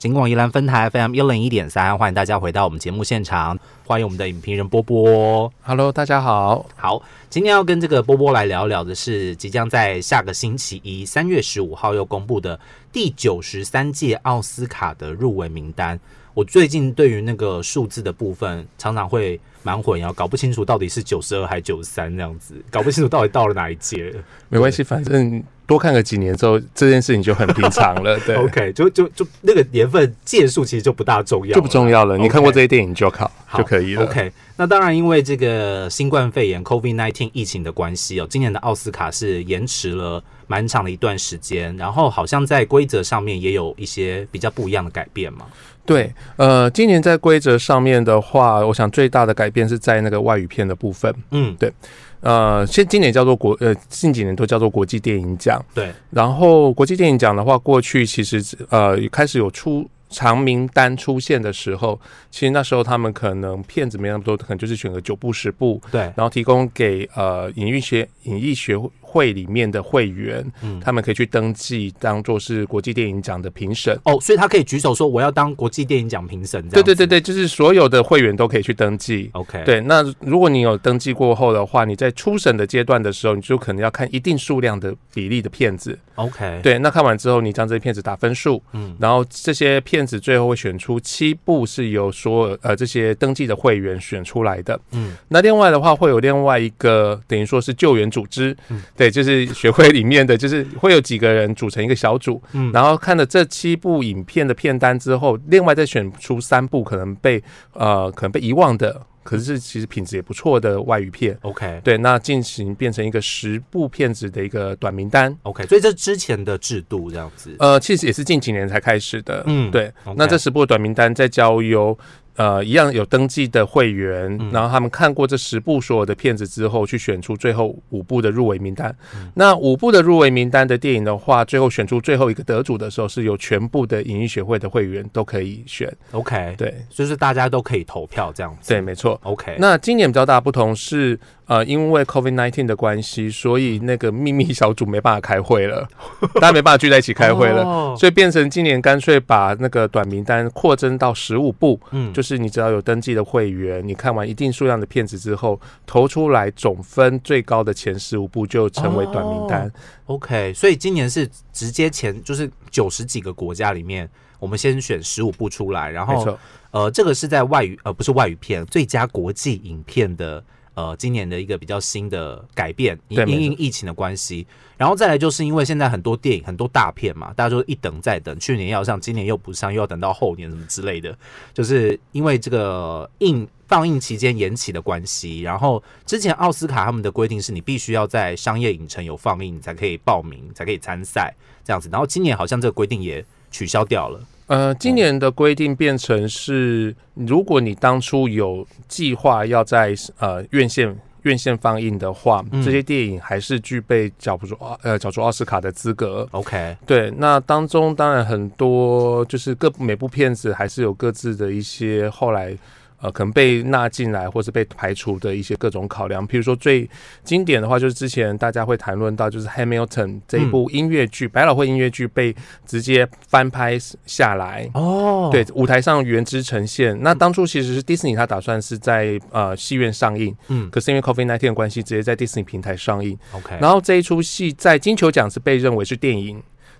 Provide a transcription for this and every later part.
金广宜兰分台 FM 一零一点三，欢迎大家回到我们节目现场，欢迎我们的影评人波波。Hello，大家好。好，今天要跟这个波波来聊聊的是，即将在下个星期一三月十五号又公布的第九十三届奥斯卡的入围名单。我最近对于那个数字的部分，常常会蛮混淆，搞不清楚到底是九十二还九十三这样子，搞不清楚到底到了哪一届。没关系，反正多看个几年之后，这件事情就很平常了。对 OK，就就就那个年份届数其实就不大重要，就不重要了。你看过这些电影就考好就可以了。OK，那当然，因为这个新冠肺炎 （COVID-19） 疫情的关系哦，今年的奥斯卡是延迟了蛮长的一段时间，然后好像在规则上面也有一些比较不一样的改变嘛。对，呃，今年在规则上面的话，我想最大的改变是在那个外语片的部分。嗯，对呃，现今年叫做国呃，近几年都叫做国际电影奖。对，然后国际电影奖的话，过去其实呃开始有出长名单出现的时候，其实那时候他们可能片子没那么多，可能就是选个九部十部，对，然后提供给呃影艺学影艺学会里面的会员，嗯他们可以去登记，当做是国际电影奖的评审。哦，所以他可以举手说我要当国际电影奖评审，对对对对，就是所有的会员都可以去登记。，OK，，对，那如果你有登记过后的话，你在初审的阶段的时候，你就可能要看一定数量的比例的片子。OK，，对，那看完之后，你将这些片子打分数，嗯，然后这些片子最后会选出七部是由所有呃这些登记的会员选出来的。嗯，那另外的话，会有另外一个等于说是救援组织，嗯对，就是学会里面的，就是会有几个人组成一个小组，嗯然后看了这七部影片的片单之后，另外再选出三部可能被呃可能被遗忘的，可是其实品质也不错的外语片。OK，对，那进行变成一个十部片子的一个短名单，OK，所以这之前的制度这样子，呃，其实也是近几年才开始的。嗯对。那这十部短名单再交由呃一样有登记的会员，嗯然后他们看过这十部所有的片子之后，去选出最后五部的入围名单。嗯那五部的入围名单的电影的话，最后选出最后一个得主的时候，是有全部的影艺学会的会员都可以选。OK，，对就是大家都可以投票这样子，对，没错。，OK，那今年比较大的不同是，呃，因为 COVID nineteen 的关系，所以那个秘密小组没办法开会了，大家没办法聚在一起开会了。哦。所以变成今年干脆把那个短名单扩增到十五部，嗯，就是你只要有登记的会员，你看完一定数量的片子之后，投出来总分最高的前十五部就成为短名单。OK，所以今年是直接前就是九十几个国家里面，我我们先选十五部出来，然后呃，这个是在外语呃不是外语片最佳国际影片的呃今年的一个比较新的改变，因因应疫情的关系，然后再来就是因为现在很多电影很多大片嘛，大家就一等再等，去年要上，今年又不上，又要等到后年什么之类的，就是因为这个映放映期间延期的关系，然后之前奥斯卡他们的规定是你必须要在商业影城有放映，你才可以报名，才可以参赛这样子，然后今年好像这个规定也取消掉了。呃，今年的规定变成是，如果你当初有计划要在呃院线院线放映的话，嗯这些电影还是具备角逐奥呃角逐奥斯卡的资格。OK，对，那当中当然很多就是各每部片子还是有各自的一些后来呃可能被纳进来或是被排除的一些各种考量。譬如说最经典的话，就是之前大家会谈论到，就是 Hamilton 这一部音乐剧，百老汇音乐剧被直接翻拍下来。哦，对，舞台上原汁呈现。那当初其实是迪士尼，他打算是在呃戏院上映，嗯可是因为 COVID 1 9的关系，直接在迪士尼平台上映。，OK，然后这一出戏在金球奖是被认为是电影，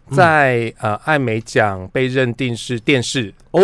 嗯在呃艾美奖被认定是电视哦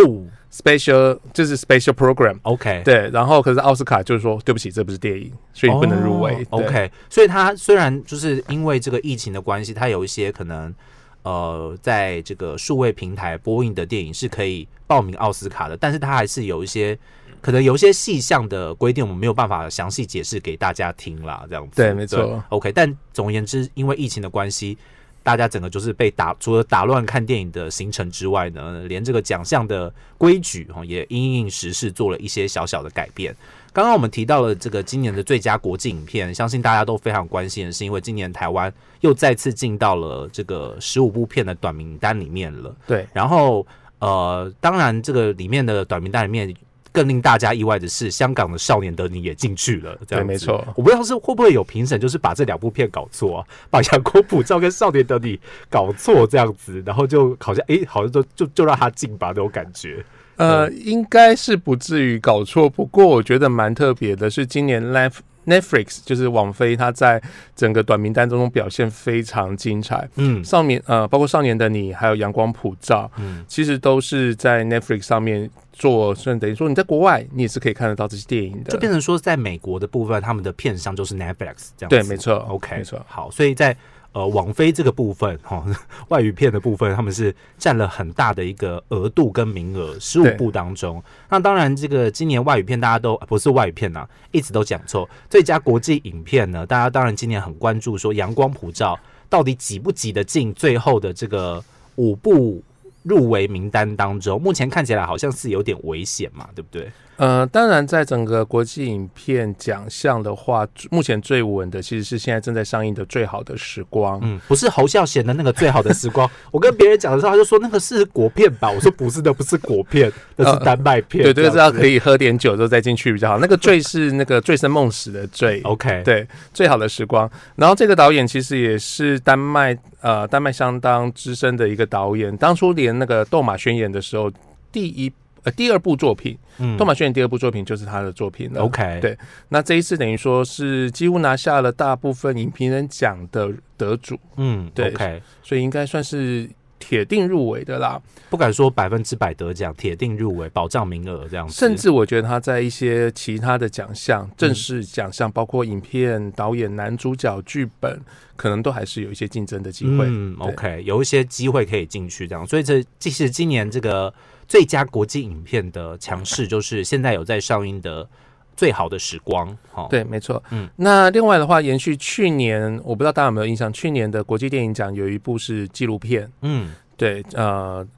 special，就是 special program。，OK，对，然后可是奥斯卡就是说，对不起，这不是电影，所以你不能入围。OK，所以它虽然就是因为这个疫情的关系，它有一些可能呃，在这个数位平台播映的电影是可以报名奥斯卡的，但是它还是有一些可能有一些细项的规定，我们没有办法详细解释给大家听啦，这样子。对没错 OK，但总而言之，因为疫情的关系。大家整个就是被打，除了打乱看电影的行程之外呢，连这个奖项的规矩哈也因应时事做了一些小小的改变。刚刚我们提到了这个今年的最佳国际影片，相信大家都非常关心的是，因为今年台湾又再次进到了这个十五部片的短名单里面了。对，然后呃，当然这个里面的短名单里面更令大家意外的是，香港的《少年的你》也进去了。这样子对没错我不知道是会不会有评审就是把这两部片搞错、啊，把《阳光普照》跟《少年的你》搞错这样子，然后就好像诶，好像就就就让他进吧那种感觉。呃，应该是不至于搞错。不过我觉得蛮特别的是，今年 Net Netflix 就是网飞，它在整个短名单中表现非常精彩。嗯少年呃，包括少年的你，还有阳光普照，嗯，其实都是在 Netflix 上面做，甚至等于说你在国外你也是可以看得到这些电影的。就变成说，在美国的部分，他们的片商就是 Netflix 这样。对，没错 OK，没错。好，所以在呃网飞这个部分哈、外语片的部分，他们是占了很大的一个额度跟名额，十五部当中。那当然，这个今年外语片大家都不是外语片呐、一直都讲错。最佳国际影片呢，大家当然今年很关注说《阳光普照》到底挤不挤得进最后的这个五部。入围名单当中，目前看起来好像是有点危险嘛，对不对？呃，当然，在整个国际影片奖项的话，目前最稳的其实是现在正在上映的《最好的时光》。嗯，不是侯孝贤的那个最好的时光。我跟别人讲的时候，他就说那个是国片吧，我说不是的，不是国片，那是丹麦片。对，这个是要可以。以喝点酒之后再进去比较好。那个“醉”是那个醉生梦死的“醉”。OK，，对，最好的时光。然后这个导演其实也是丹麦呃丹麦相当资深的一个导演，当初连那个《斗马宣言》的时候，第一呃第二部作品嗯《托马宣言》第二部作品就是他的作品了。OK，对那这一次等于说是几乎拿下了大部分影评人奖的得主，嗯，对，OK，所以应该算是铁定入围的啦。不敢说百分之百得奖，铁定入围，保障名额这样子。甚至我觉得他在一些其他的奖项、正式奖项，包括影片、导演、男主角、剧本，可能都还是有一些竞争的机会。嗯，OK，有一些机会可以进去这样，所以这即使今年这个最佳国际影片的强势，就是现在有在上映的《最好的时光》哈。，对，没错。嗯，那另外的话，延续去年，我不知道大家有没有印象，去年的国际电影奖有一部是纪录片，嗯，对，呃，《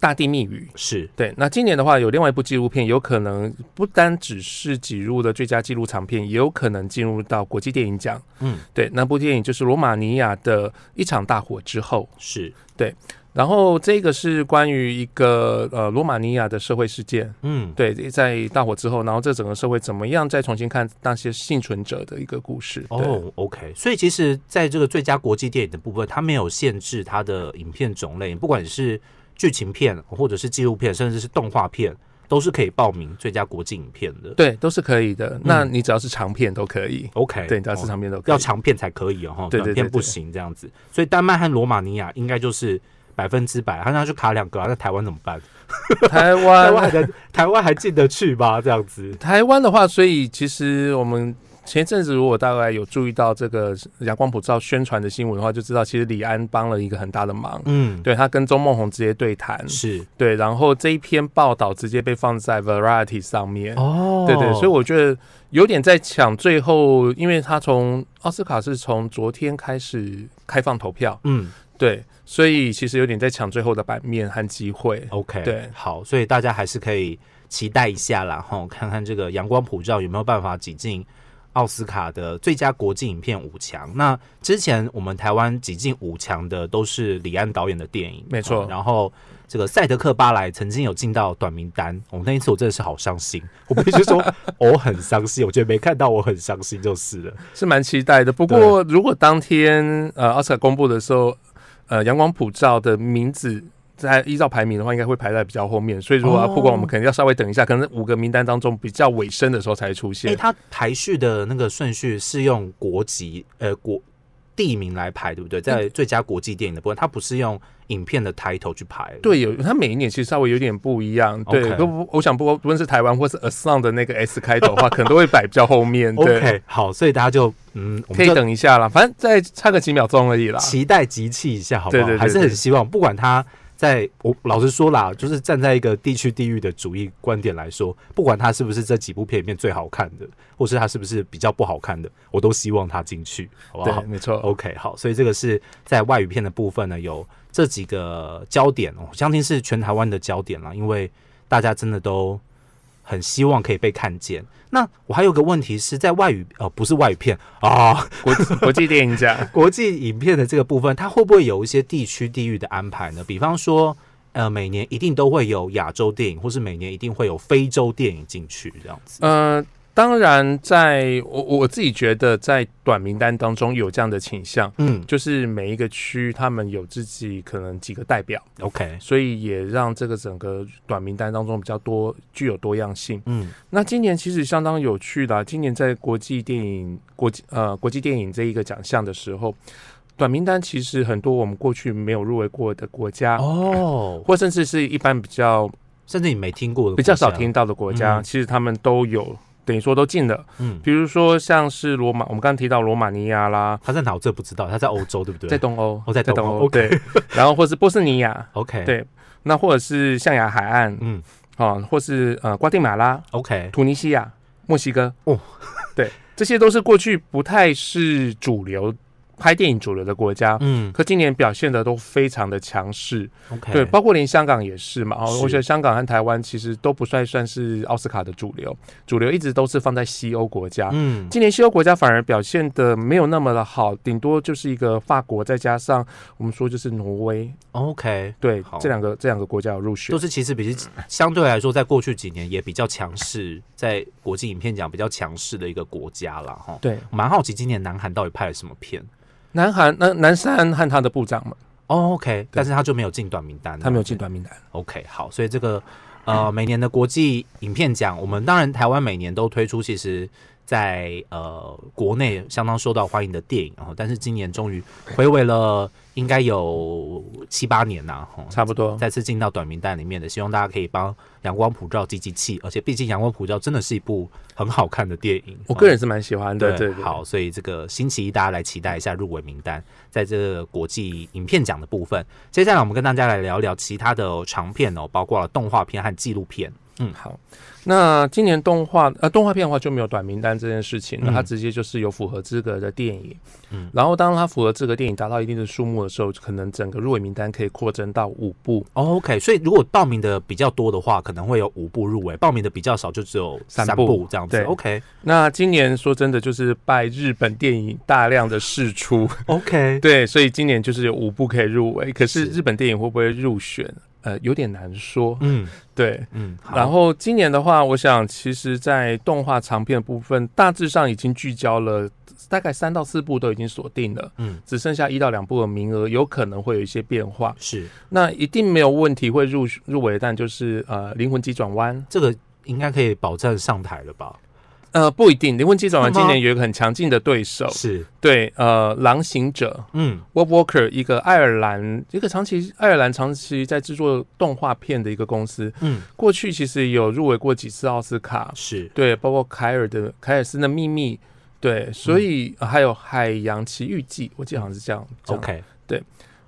大地密语》。是，对，那今年的话有另外一部纪录片，有可能不单只是挤入了最佳纪录长片，也有可能进入到国际电影奖。嗯，对，那部电影就是罗马尼亚的一场大火之后，是，然后这个是关于一个呃罗马尼亚的社会事件。嗯，对，在大火之后，然后这整个社会怎么样再重新看那些幸存者的一个故事。哦，OK，所以其实在这个最佳国际电影的部分，它没有限制它的影片种类，不管是剧情片或者是纪录片，甚至是动画片，都是可以报名最佳国际影片的。对，都是可以的。那你只要是长片都可以。OK，对，只要是哦长片都可以。要长片才可以哦，哈，对对对短片不行这样子。所以丹麦和罗马尼亚应该就是百分之百，他那就卡两个啊，那台湾怎么办？台 台湾还湾，台湾还进得去吗？这样子？台湾的话，所以其实我们前一阵子如果大概有注意到这个阳光普照宣传的新闻的话，就知道其实李安帮了一个很大的忙。嗯，对他跟周梦红直接对谈，是对，然后这一篇报道直接被放在 Variety 上面。哦对对，所以我觉得有点在抢最后，因为他从奥斯卡是从昨天开始开放投票，嗯对，所以其实有点在抢最后的版面和机会。，OK，对好，所以大家还是可以期待一下啦，哈，看看这个阳光普照有没有办法挤进。奥斯卡的最佳国际影片五强，那之前我们台湾挤进五强的都是李安导演的电影，没错哦然后这个赛德克巴莱曾经有进到短名单，我、那一次我真的是好伤心，我必须说我很伤心，我觉得没看到我很伤心就是了。是蛮期待的。不过如果当天呃奥斯卡公布的时候，呃阳光普照的名字在依照排名的话，应该会排在比较后面。所以如果要曝光，哦我们可能要稍微等一下，可能五个名单当中比较尾声的时候才出现哎、现。它排序的那个顺序是用国籍呃国地名来排，对不对？在最佳国际电影的部分，它不是用影片的 title 去排。对，有它每一年其实稍微有点不一样。对不，我想不不论是台湾或是 A Song 的那个 S 开头的话，可能都会摆比较后面。对 OK，好，所以大家就嗯，我可以等一下啦，反正再差个几秒钟而已啦。期待集气一下，好不好？对对对还是很希望，不管他在我老实说啦，就是站在一个地区地域的主义观点来说，不管它是不是这几部片里面最好看的，或是它是不是比较不好看的，我都希望它进去，好不好对，没错。？OK，好，所以这个是在外语片的部分呢，有这几个焦点哦，相信是全台湾的焦点啦，因为大家真的都很希望可以被看见。那我还有个问题是在外语呃，不是外语片啊，国国际电影奖，国际影片的这个部分，它会不会有一些地区地域的安排呢？比方说，呃每年一定都会有亚洲电影，或是每年一定会有非洲电影进去这样子。呃，当然在，我我自己觉得在短名单当中有这样的倾向，嗯。就是每一个区他们有自己可能几个代表，，OK，所以也让这个整个短名单当中比较多具有多样性。嗯。那今年其实相当有趣的啊、今年在国际电影国际呃国际电影这一个奖项的时候，短名单其实很多我们过去没有入围过的国家，哦，或甚至是一般比较甚至你没听过的，比较少听，到的国家，嗯。其实他们都有等于说都进了。嗯，比如说像是罗马，我们刚刚提到罗马尼亚啦，他在哪我这不知道，他在欧洲对不对？在东欧，哦在东欧对，然后或是波斯尼亚，OK，，对，那或者是象牙海岸嗯。啊，或是呃瓜地马拉、，OK，突尼西亚、墨西哥，哦，对，这些都是过去不太是主流拍电影主流的国家。嗯可今年表现的都非常的强势，，OK，对，包括连香港也是嘛。哦，我觉得香港和台湾其实都不算算是奥斯卡的主流，主流一直都是放在西欧国家。嗯今年西欧国家反而表现的没有那么的好，顶多就是一个法国，再加上我们说就是挪威，，OK，对好，这两个这两个国家有入选都。是其实比相对来说，在过去几年也比较强势，在国际影片奖比较强势的一个国家了哈。对，我蛮好奇今年南韩到底拍了什么片。南韩南南山和他的部长嘛，哦，OK，但是他就没有进短名单，他没有进。短名单。OK，好，所以这个呃，每年的国际影片奖，我们当然台湾每年都推出，其实在呃国内相当受到欢迎的电影，然后但是今年终于回味了，应该有七八年呐、哈，差不多。再次进到短名单里面的，希望大家可以帮《阳光普照》积积气，而且毕竟《阳光普照》真的是一部很好看的电影，我个人是蛮喜欢的，对对对。好，所以这个星期一大家来期待一下入围名单，在这个国际影片奖的部分。接下来我们跟大家来聊聊其他的长片哦，包括了动画片和纪录片。好，那今年动画呃动画片的话就没有短名单这件事情了，嗯它直接就是有符合资格的电影。嗯然后当它符合资格电影达到一定的数目的时候，可能整个入围名单可以扩增到五部。哦 OK，所以如果报名的比较多的话，可能会有五部入围；报名的比较少，就只有三三部部这样子。对 OK 那今年说真的就是拜日本电影大量的释出，OK，对，所以今年就是有五部可以入围。可是是日本电影会不会入选？呃，有点难说。嗯对，嗯，好然后今年的话，我想其实，在动画长片的部分，大致上已经聚焦了，大概三到四部都已经锁定了，嗯只剩下一到两部的名额，有可能会有一些变化。是那一定没有问题会入入围，但就是呃，灵魂急转弯，这个应该可以保证上台了吧？呃，不一定，灵魂急转弯今年有一个很强劲的对手，是，对，呃，狼行者。嗯。Bob Walker 一个爱尔兰一个长期爱尔兰长期在制作动画片的一个公司，嗯。过去其实有入围过几次奥斯卡，是。对，包括凯尔的凯尔斯的秘密，对，所以、呃还有海洋奇遇记，我记得好像是这样。OK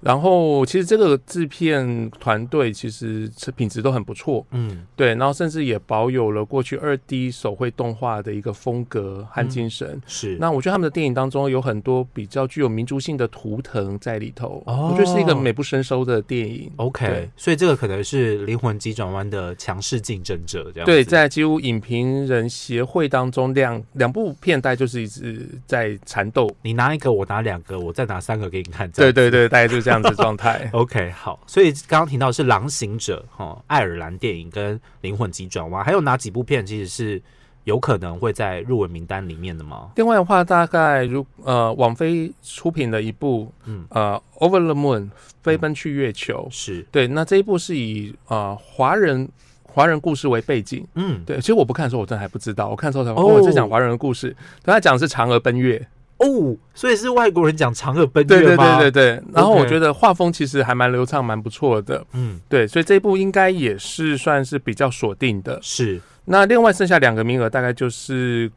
然后其实这个制片团队其实是品质都很不错，嗯对，然后甚至也保有了过去二 D 手绘动画的一个风格和精神。是那我觉得他们的电影当中有很多比较具有民族性的图腾在里头，哦我觉得是一个美不胜收的电影。OK，对所以这个可能是灵魂急转弯的强势竞争者，这样对，在几乎影评人协会当中，两两部片带就是一直在缠斗。你拿一个，我拿两个，我再拿三个给你看。对对对，大概就是这样子的状态 OK，好，所以刚刚提到是《狼行者》哈，爱尔兰电影跟《灵魂急转弯》，还有哪几部片其实是有可能会在入围名单里面的吗？另外的话，大概如呃，网飞出品的一部嗯，呃《Over the Moon》飞奔去月球，是，对，那这一部是以呃华人华人故事为背景。嗯，对，其实我不看的时候，我真的还不知道。我看的时候才哦哦，这讲华人的故事，但他讲的是嫦娥奔月。哦，所以是外国人讲嫦娥奔对对月吗？对对对。然后我觉得画风其实还蛮流畅，蛮不错的。嗯，对，所以这一部应该也是算是比较锁定的。是，那另外剩下两个名额，大概就是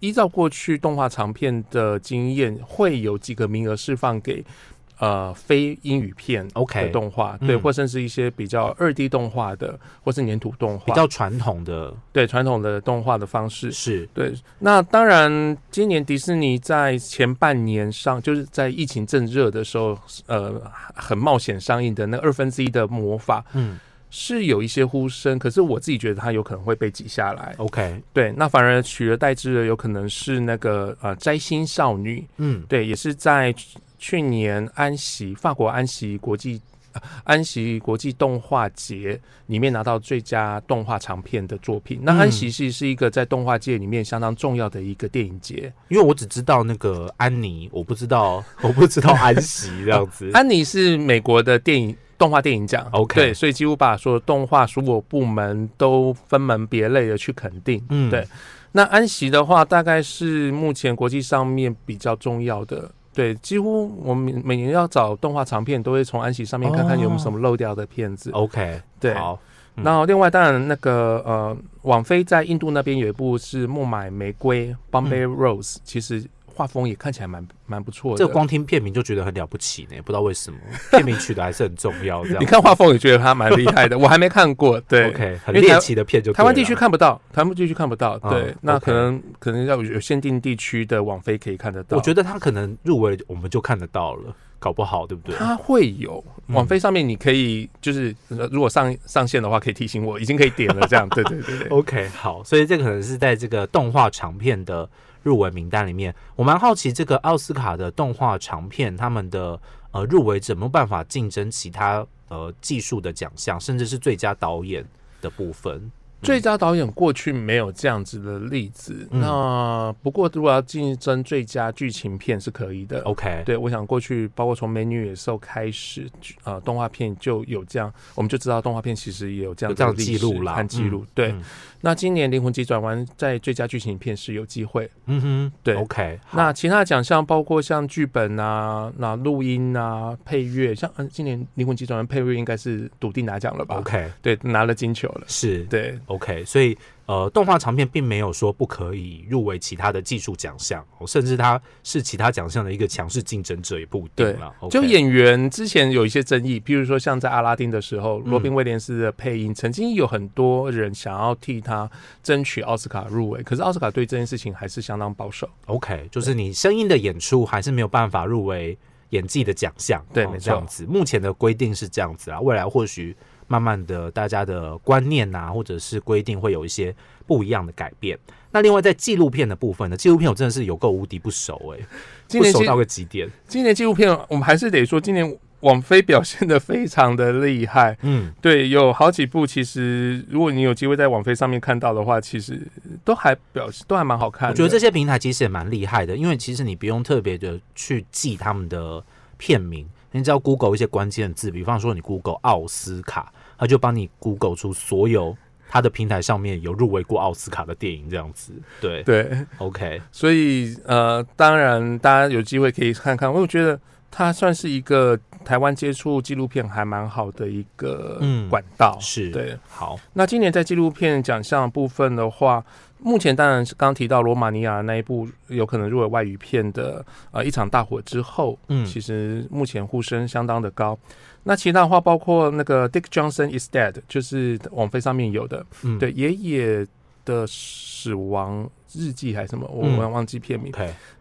依照过去动画长片的经验，会有几个名额释放给呃非英语片 OK 的动画，对，嗯或甚至一些比较二 D 动画的，或是粘土动画。比画，较传统的，对传统的动画的方式。是，对，那当然，今年迪士尼在前半年上，就是在疫情正热的时候，呃，很冒险上映的那二分之一的魔法嗯。是有一些呼声，可是我自己觉得它有可能会被挤下来。，OK，对，那反而取而代之的有可能是那个呃摘星少女，嗯，对，也是在去去年安息法国安息国际呃安息国际动画节里面拿到最佳动画长片的作品。那嗯安息是是一个在动画界里面相当重要的一个电影节。因为我只知道那个安妮，我不知道，我不知道安息这样子。安妮是美国的电影动画电影奖 OK 对，所以几乎把所有动画所有部门都分门别类的去肯定。嗯对那安息的话，大概是目前国际上面比较重要的。对，几乎我们每年要找动画长片，都会从安喜上面看看有没有什么漏掉的片子。OK，对好，嗯那另外当然那个呃，网飞在印度那边有一部是《孟买玫瑰》（Bombay Rose），、其实画风也看起来蛮蛮不错的。这光听片名就觉得很了不起呢，不知道为什么 片名取得还是很重要。这样你看画风也觉得他蛮厉害的，我还没看过。对 OK，很猎奇的片就对台湾地了区看不到，台湾地区看不到。嗯对，那可能可能要有限定地区的网飞可以看得到。我觉得他可能入围，我们就看得到了，搞不好对不对？它会有嗯网飞上面，你可以就是呃如果上上线的话，可以提醒我，已经可以点了。这样，对对对对。OK，好，所以这个可能是在这个动画长片的入围名单里面，我蛮好奇这个奥斯卡的动画长片，他们的呃入围怎么办法竞争其他呃技术的奖项，甚至是最佳导演的部分？最佳导演过去没有这样子的例子，嗯那不过如果要竞争最佳剧情片是可以的。OK，对，我想过去包括从《美女野兽》开始，呃，动画片就有这样，我们就知道动画片其实也有这样有这样的记录啦和记录。对，嗯那今年《灵魂急转弯》在最佳剧情片是有机会。嗯哼，对，OK，那其他的奖项包括像剧本啊、那录音啊、配乐，像嗯，今年《灵魂急转弯》配乐应该是笃定拿奖了吧 OK 对，拿了金球了。是对，OK，所以呃，动画长片并没有说不可以入围其他的技术奖项，哦甚至它是其他奖项的一个强势竞争者也不一定了。就演员之前有一些争议，譬如说像在阿拉丁的时候，嗯罗宾威廉斯的配音，曾经有很多人想要替他争取奥斯卡入围，可是奥斯卡对这件事情还是相当保守。OK，就是你声音的演出还是没有办法入围演技的奖项，哦对没错这样子。目前的规定是这样子啊，未来或许慢慢的大家的观念呐、或者是规定会有一些不一样的改变。那另外在纪录片的部分呢，纪录片我真的是有够无敌不熟哎、今年不熟到个极点。今年纪录片，我们还是得说，今年网飞表现的非常的厉害。嗯，对，有好几部，其实如果你有机会在网飞上面看到的话，其实都还表示都还蛮好看的。我觉得这些平台其实也蛮厉害的，因为其实你不用特别的去记他们的片名，你只要 Google 一些关键字，比方说你 Google 奥斯卡，它就帮你 Google 出所有他的平台上面有入围过奥斯卡的电影，这样子。对。对，，OK，所以呃，当然大家有机会可以看看，我觉得它算是一个台湾接触纪录片还蛮好的一个嗯管道。是，对，好，那今年在纪录片奖项部分的话，目前当然是刚刚提到罗马尼亚那一部有可能入围外语片的呃一场大火之后，嗯其实目前呼声相当的高。那其他的话，包括那个 Dick Johnson is Dead，就是网飞上面有的，嗯，对爷爷的死亡日记还是什么，我嗯我忘记片名。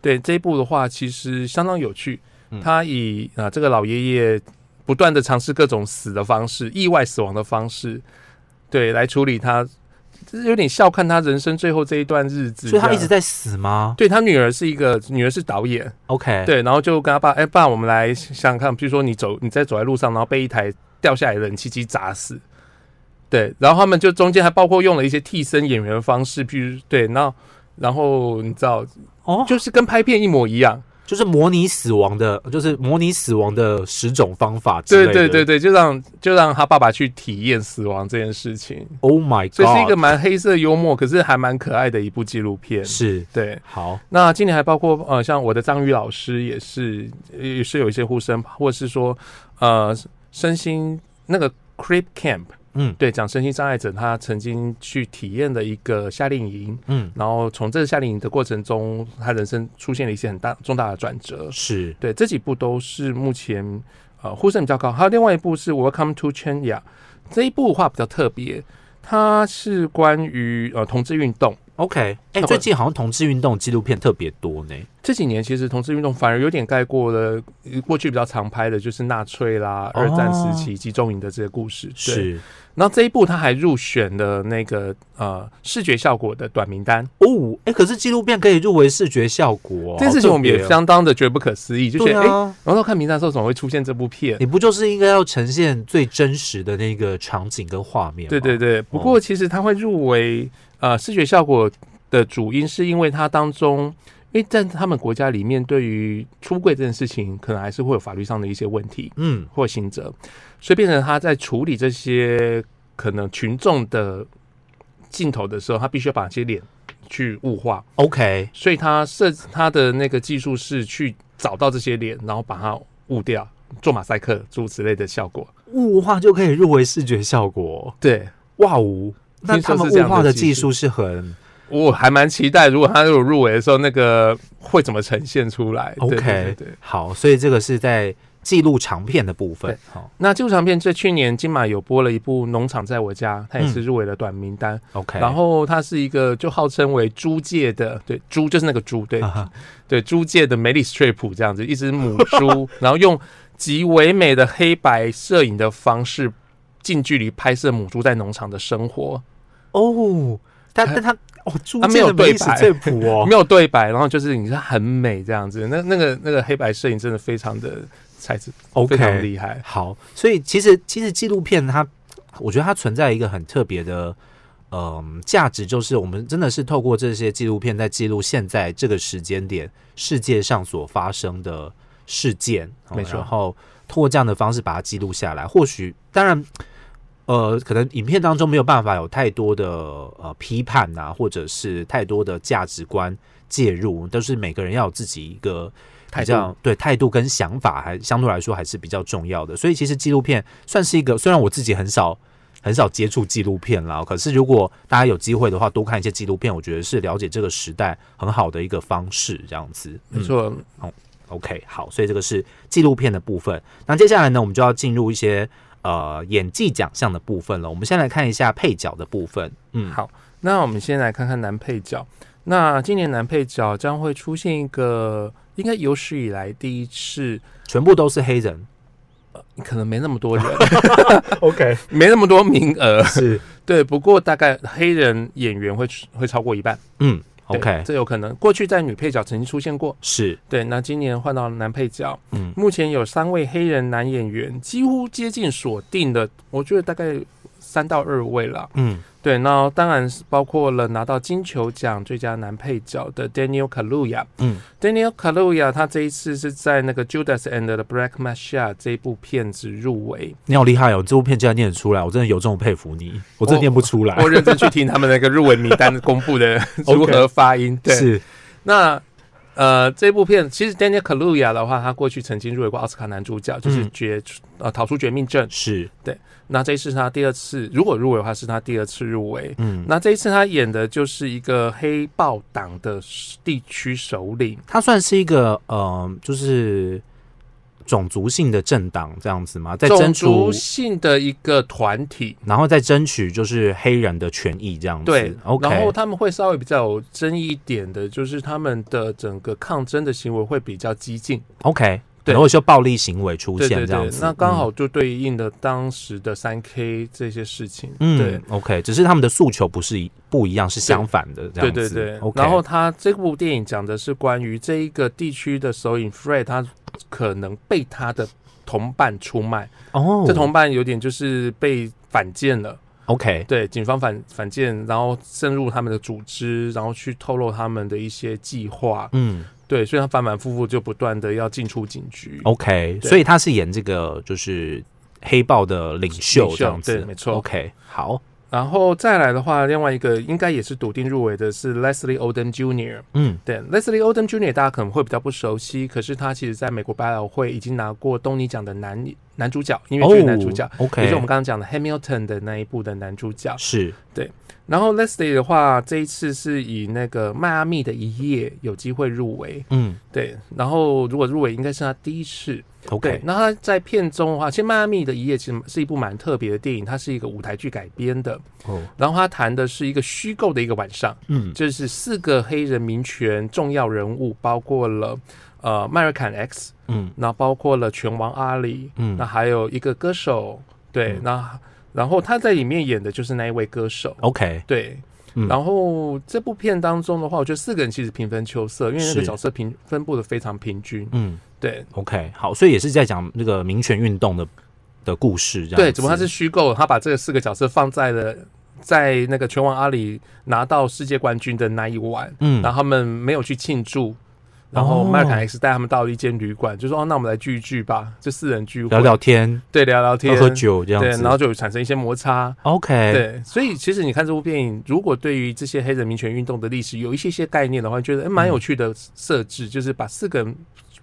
对这一部的话，其实相当有趣嗯。他以啊、这个老爷爷不断的尝试各种死的方式，意外死亡的方式，对，来处理他，就是有点笑看他人生最后这一段日子。所以他一直在死吗？对他女儿是一个女儿是导演，？OK，，对，然后就跟他爸，哎、爸，我们来想想看，比如说你走你在走在路上，然后被一台掉下来的冷气机砸死，对，然后他们就中间还包括用了一些替身演员的方式，譬如对，然后然后你知道，哦，就是跟拍片一模一样，就是模拟死亡的，就是模拟死亡的十种方法之对类的。对对对，就让就让他爸爸去体验死亡这件事情，，Oh my God，所以是一个蛮黑色幽默，可是还蛮可爱的一部纪录片。是对，好，那今年还包括呃，像我的章鱼老师也是也是有一些呼声，或者是说呃，身心那个 Creep Camp，嗯对，讲身心障碍者他曾经去体验的一个夏令营，嗯，然后从这个夏令营的过程中，他人生出现了一些很大重大的转折。是对，这几部都是目前呃呼声比较高。还有另外一部是《Welcome to Chenya》，这一部的话比较特别，它是关于呃同志运动。OK，哎、那会最近好像同志运动纪录片特别多呢。这几年其实同志运动反而有点盖过了呃过去比较常拍的，就是纳粹啦、二战时期集中营的这些故事。是然后这一部他还入选了那个呃视觉效果的短名单，哦，哎，可是纪录片可以入围视觉效果，这件事情我们也相当的觉得不可思议，就觉得哎、对啊，然后看名单的时候怎么会出现这部片？你不就是应该要呈现最真实的那个场景跟画面吗？对对对，不过其实它会入围呃视觉效果的主因，是因为它当中，因为在他们国家里面，对于出柜这件事情，可能还是会有法律上的一些问题嗯，或刑责，所以变成他在处理这些可能群众的镜头的时候，他必须要把这些脸去物化，OK，所以他设他的那个技术是去找到这些脸，然后把它雾掉。做马赛克诸如此类的效果，雾化就可以入围视觉效果，对，哇哦！那他们雾化的的技术是很我还蛮期待，如果他有入围的时候，那个会怎么呈现出来？对 OK，对。好，所以这个是在记录长片的部分对。好那记录长片在去年金马有播了一部《农场在我家》，它也是入围了短名单。，OK，然后它是一个就号称为猪界的，对猪就是那个猪，对、对猪界的梅里斯特普这样子，一只母猪，然后用极唯美的黑白摄影的方式，近距离拍摄母猪在农场的生活，哦，但但他哦，猪它没有对白 没有对白，然后就是你是很美这样子，那那个那个黑白摄影真的非常的才子非常 OK，厉害。好，所以其实其实纪录片它，我觉得它存在一个很特别的。嗯，价值就是我们真的是透过这些纪录片，在记录现在这个时间点世界上所发生的事件，哦没错然后通过这样的方式把它记录下来。或许当然，呃，可能影片当中没有办法有太多的呃批判啊，或者是太多的价值观介入，都是每个人要有自己一个比较对态度跟想法，还相对来说还是比较重要的。所以其实纪录片算是一个，虽然我自己很少很少接触纪录片啦，可是如果大家有机会的话，多看一些纪录片，我觉得是了解这个时代很好的一个方式。这样子，嗯没错，OK，好，所以这个是纪录片的部分。那接下来呢，我们就要进入一些呃演技奖项的部分了。我们先来看一下配角的部分。嗯，好，那我们先来看看男配角。那今年男配角将会出现一个，应该有史以来第一次，全部都是黑人。可能没那么多人，OK，没那么多名额。是，对，不过大概黑人演员会会超过一半。嗯对，OK，这有可能。过去在女配角曾经出现过，是，对，那今年换到男配角，嗯。目前有三位黑人男演员，几乎接近锁定的，我觉得大概三到二位了。嗯对，那当然是包括了拿到金球奖最佳男配角的 Daniel Kaluuya。嗯 Daniel Kaluuya 他这一次是在那个 Judas and the Black Messiah 这一部片子入围，你好厉害哦！你这部片竟然念得出来，我真的有这种佩服你。我真的念不出来。我认真去听他们那个入围名单公布的 如何发音。对，是，那呃，这部片其实 Daniel Kaluuya 的话，他过去曾经入围过奥斯卡男主角，就是嗯。绝、呃逃出绝命镇。是。对，那这一次是他第二次，如果入围的话，是他第二次入围。嗯，那这一次他演的就是一个黑豹党的地区首领，他算是一个呃，就是种族性的政党这样子吗？在争种族，性的一个团体。然后再争取就是黑人的权益这样子。对，OK，然后他们会稍微比较有争议一点的，就是他们的整个抗争的行为会比较激进。OK，对然后就暴力行为出对对对现这样子，，那刚嗯好就对应的当时的三 K 这些事情。嗯，对。，OK，只是他们的诉求不是一不一样，是相反的这对样子。对对 OK，然后他这部电影讲的是关于这一个地区的首领 Fred，他可能被他的同伴出卖，哦，这同伴有点就是被反间了，OK，对，警方反反间，然后深入他们的组织，然后去透露他们的一些计划，嗯。对，所以他反反复复就不断的要进出警局。，OK，所以他是演这个就是黑豹的领袖这样子，对没错。OK，好，然后再来的话，另外一个应该也是笃定入围的是 Leslie Odom Jr。嗯对，Leslie Odom Jr. 大家可能会比较不熟悉，可是他其实在美国百老汇已经拿过东尼奖的男男主角，音乐剧的男主角，哦，OK。也就是我们刚刚讲的 Hamilton 的那一部的男主角。是。对。然后 Leslie 的话，这一次是以那个迈阿密的一夜有机会入围，嗯。对。然后如果入围，应该是他第一次。对，OK，，那他在片中的话，其实迈阿密的一夜其实是一部蛮特别的电影，它是一个舞台剧改编的。哦，然后他谈的是一个虚构的一个晚上，嗯。就是四个黑人民权重要人物，包括了呃迈尔坎 X，嗯那包括了拳王阿里，嗯那还有一个歌手，对，嗯那然后他在里面演的就是那一位歌手，，OK，对。嗯然后这部片当中的话，我觉得四个人其实平分秋色，因为那个角色平分布的非常平均。嗯对，OK，好，所以也是在讲那个民权运动的的故事，这样对，只不过他是虚构，他把这个四个角色放在了在那个拳王阿里拿到世界冠军的那一晚，嗯然后他们没有去庆祝。然后哦。迈尔坎 X 带他们到了一间旅馆，就说：“哦，那我们来聚一聚吧，就四人聚会，聊聊天，对，聊聊天，喝喝酒这样对，子，然后就产生一些摩擦，OK，，对，所以其实你看这部电影，如果对于这些黑人民权运动的历史有一些些概念的话，觉得诶蛮有趣的设置，就是把四个人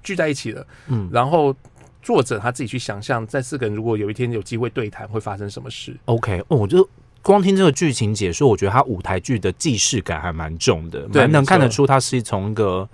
聚在一起了，嗯。然后作者他自己去想象，在四个人如果有一天有机会对谈，会发生什么事。OK，哦，我就光听这个剧情解说，我觉得他舞台剧的既视感还蛮重的，对蛮能看得出他是从一个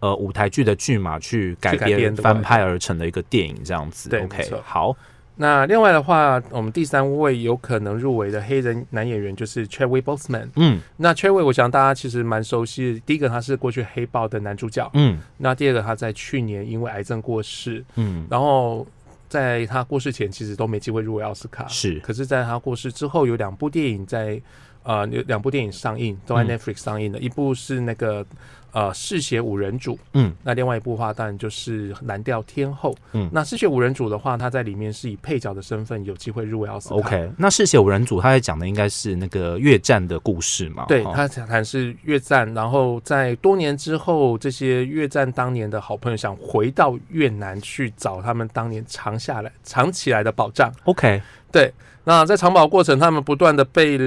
呃舞台剧的剧码去改编翻拍而成的一个电影这样子。对 OK，好，那另外的话，我们第三位有可能入围的黑人男演员就是 Chadwick Boseman。嗯。那 Chadwick 我想大家其实蛮熟悉的，第一个他是过去黑豹的男主角，嗯。那第二个他在去年因为癌症过世，嗯，然后在他过世前其实都没机会入围奥斯卡，是。可是在他过世之后，有两部电影在呃有两部电影上映，都在嗯 Netflix 上映的，一部是那个呃《嗜血五人组》，嗯那另外一部的话当然就是《蓝调天后》。嗯那《嗜血五人组》的话，他在里面是以配角的身份有机会入围奥斯卡。OK。那嗜血五人组他在讲的应该是那个越战的故事嘛？哦对他谈是越战，然后在多年之后，这些越战当年的好朋友想回到越南去找他们当年藏下来、藏起来的宝藏。OK，对，那在藏宝过程，他们不断的被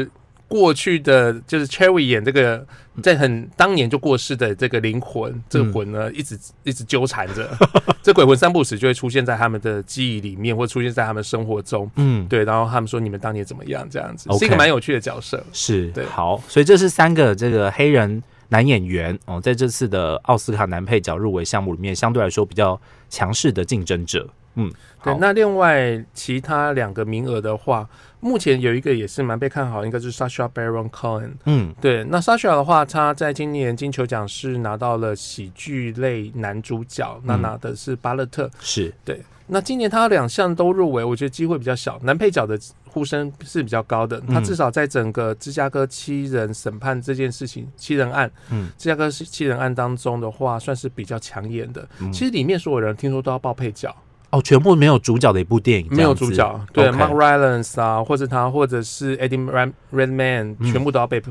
过去的就是 Cherry 演这个在很当年就过世的这个灵魂，这个魂呢，一直一直纠缠着，这鬼魂三不死就会出现在他们的记忆里面，或出现在他们生活中。嗯，对，然后他们说你们当年怎么样，这样子是一个蛮有趣的角色。是对好，所以这是三个这个黑人男演员哦，在这次的奥斯卡男配角入围项目里面，相对来说比较强势的竞争者。嗯，对，那另外其他两个名额的话，目前有一个也是蛮被看好，应该是 Sasha Baron Cohen。嗯对，那 Sasha 的话，他在今年金球奖是拿到了喜剧类男主角，那嗯拿的是巴勒特。是对，那今年他两项都入围，我觉得机会比较小，男配角的呼声是比较高的。他嗯至少在整个芝加哥七人审判这件事情，七人案，嗯芝加哥七人案当中的话，算是比较抢眼的。嗯其实里面所有人听说都要报配角。哦，全部没有主角的一部电影，没有主角，对 OK，Mark Rylance 啊，或者他，或者是 Eddie Red- Redman，、嗯全部都要被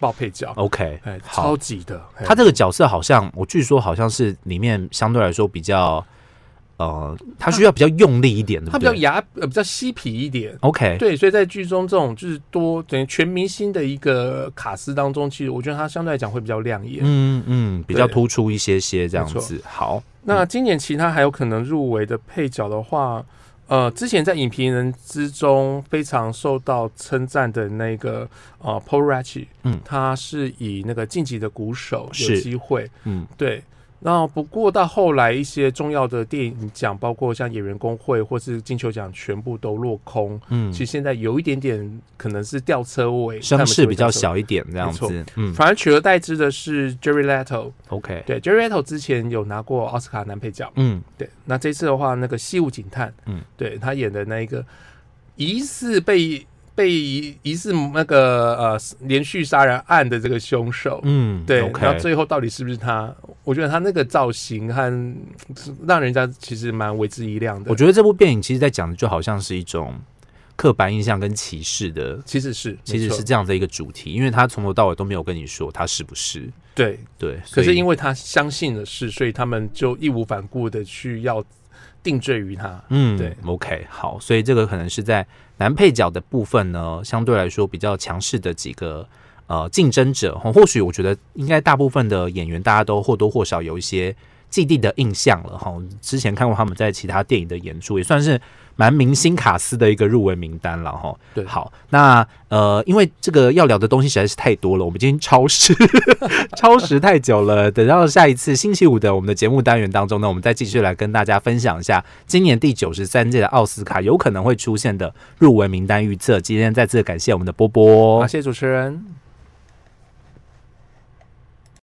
报配角，OK，超级的。哎他这个角色好像我据说好像是里面相对来说比较呃，他需要比较用力一点，对他比较牙呃比较嬉皮一点，？OK，对，所以在剧中这种就是多等于全明星的一个卡司当中，其实我觉得他相对来讲会比较亮眼。嗯嗯，比较突出一些些这样子。好，那今年其他还有可能入围的配角的话，呃，之前在影评人之中非常受到称赞的那个呃 Paul Ratchie，嗯他是以那个晋级的鼓手有机会，嗯对。那不过到后来一些重要的电影奖，包括像演员工会或是金球奖，全部都落空。嗯其，实现在有一点点可能是吊车尾，声势比较。小一点这样子。嗯反而取而代之的是 Jerry Leto，，OK，对 Jerry Leto 之前有拿过奥斯卡男配角，嗯对，那这次的话，那个《西武警探》，嗯嗯，对他演的那一个疑似被被疑疑似那个呃连续杀人案的这个凶手，嗯，对后最后到底是不是他？我觉得他那个造型和让人家其实蛮为之一亮的。我觉得这部电影其实在讲的就好像是一种刻板印象跟歧视的，其实是其实是这样的一个主题，因为他从头到尾都没有跟你说他是不是。对，对，可是因为他相信的是，所以他们就义无反顾的去要定罪于他。嗯，对，OK，好，所以这个可能是在男配角的部分呢，相对来说比较强势的几个呃竞争者。或或许我觉得应该大部分的演员大家都或多或少有一些既定的印象了哈。之前看过他们在其他电影的演出，也算是蛮明星卡司的一个入围名单了哈。对好，那呃，因为这个要聊的东西实在是太多了，我们今天超时 超时太久了。等到下一次星期五的我们的节目单元当中呢，我们再继续来跟大家分享一下今年第九十三届的奥斯卡有可能会出现的入围名单预测。今天再次感谢我们的波波好，，谢谢主持人。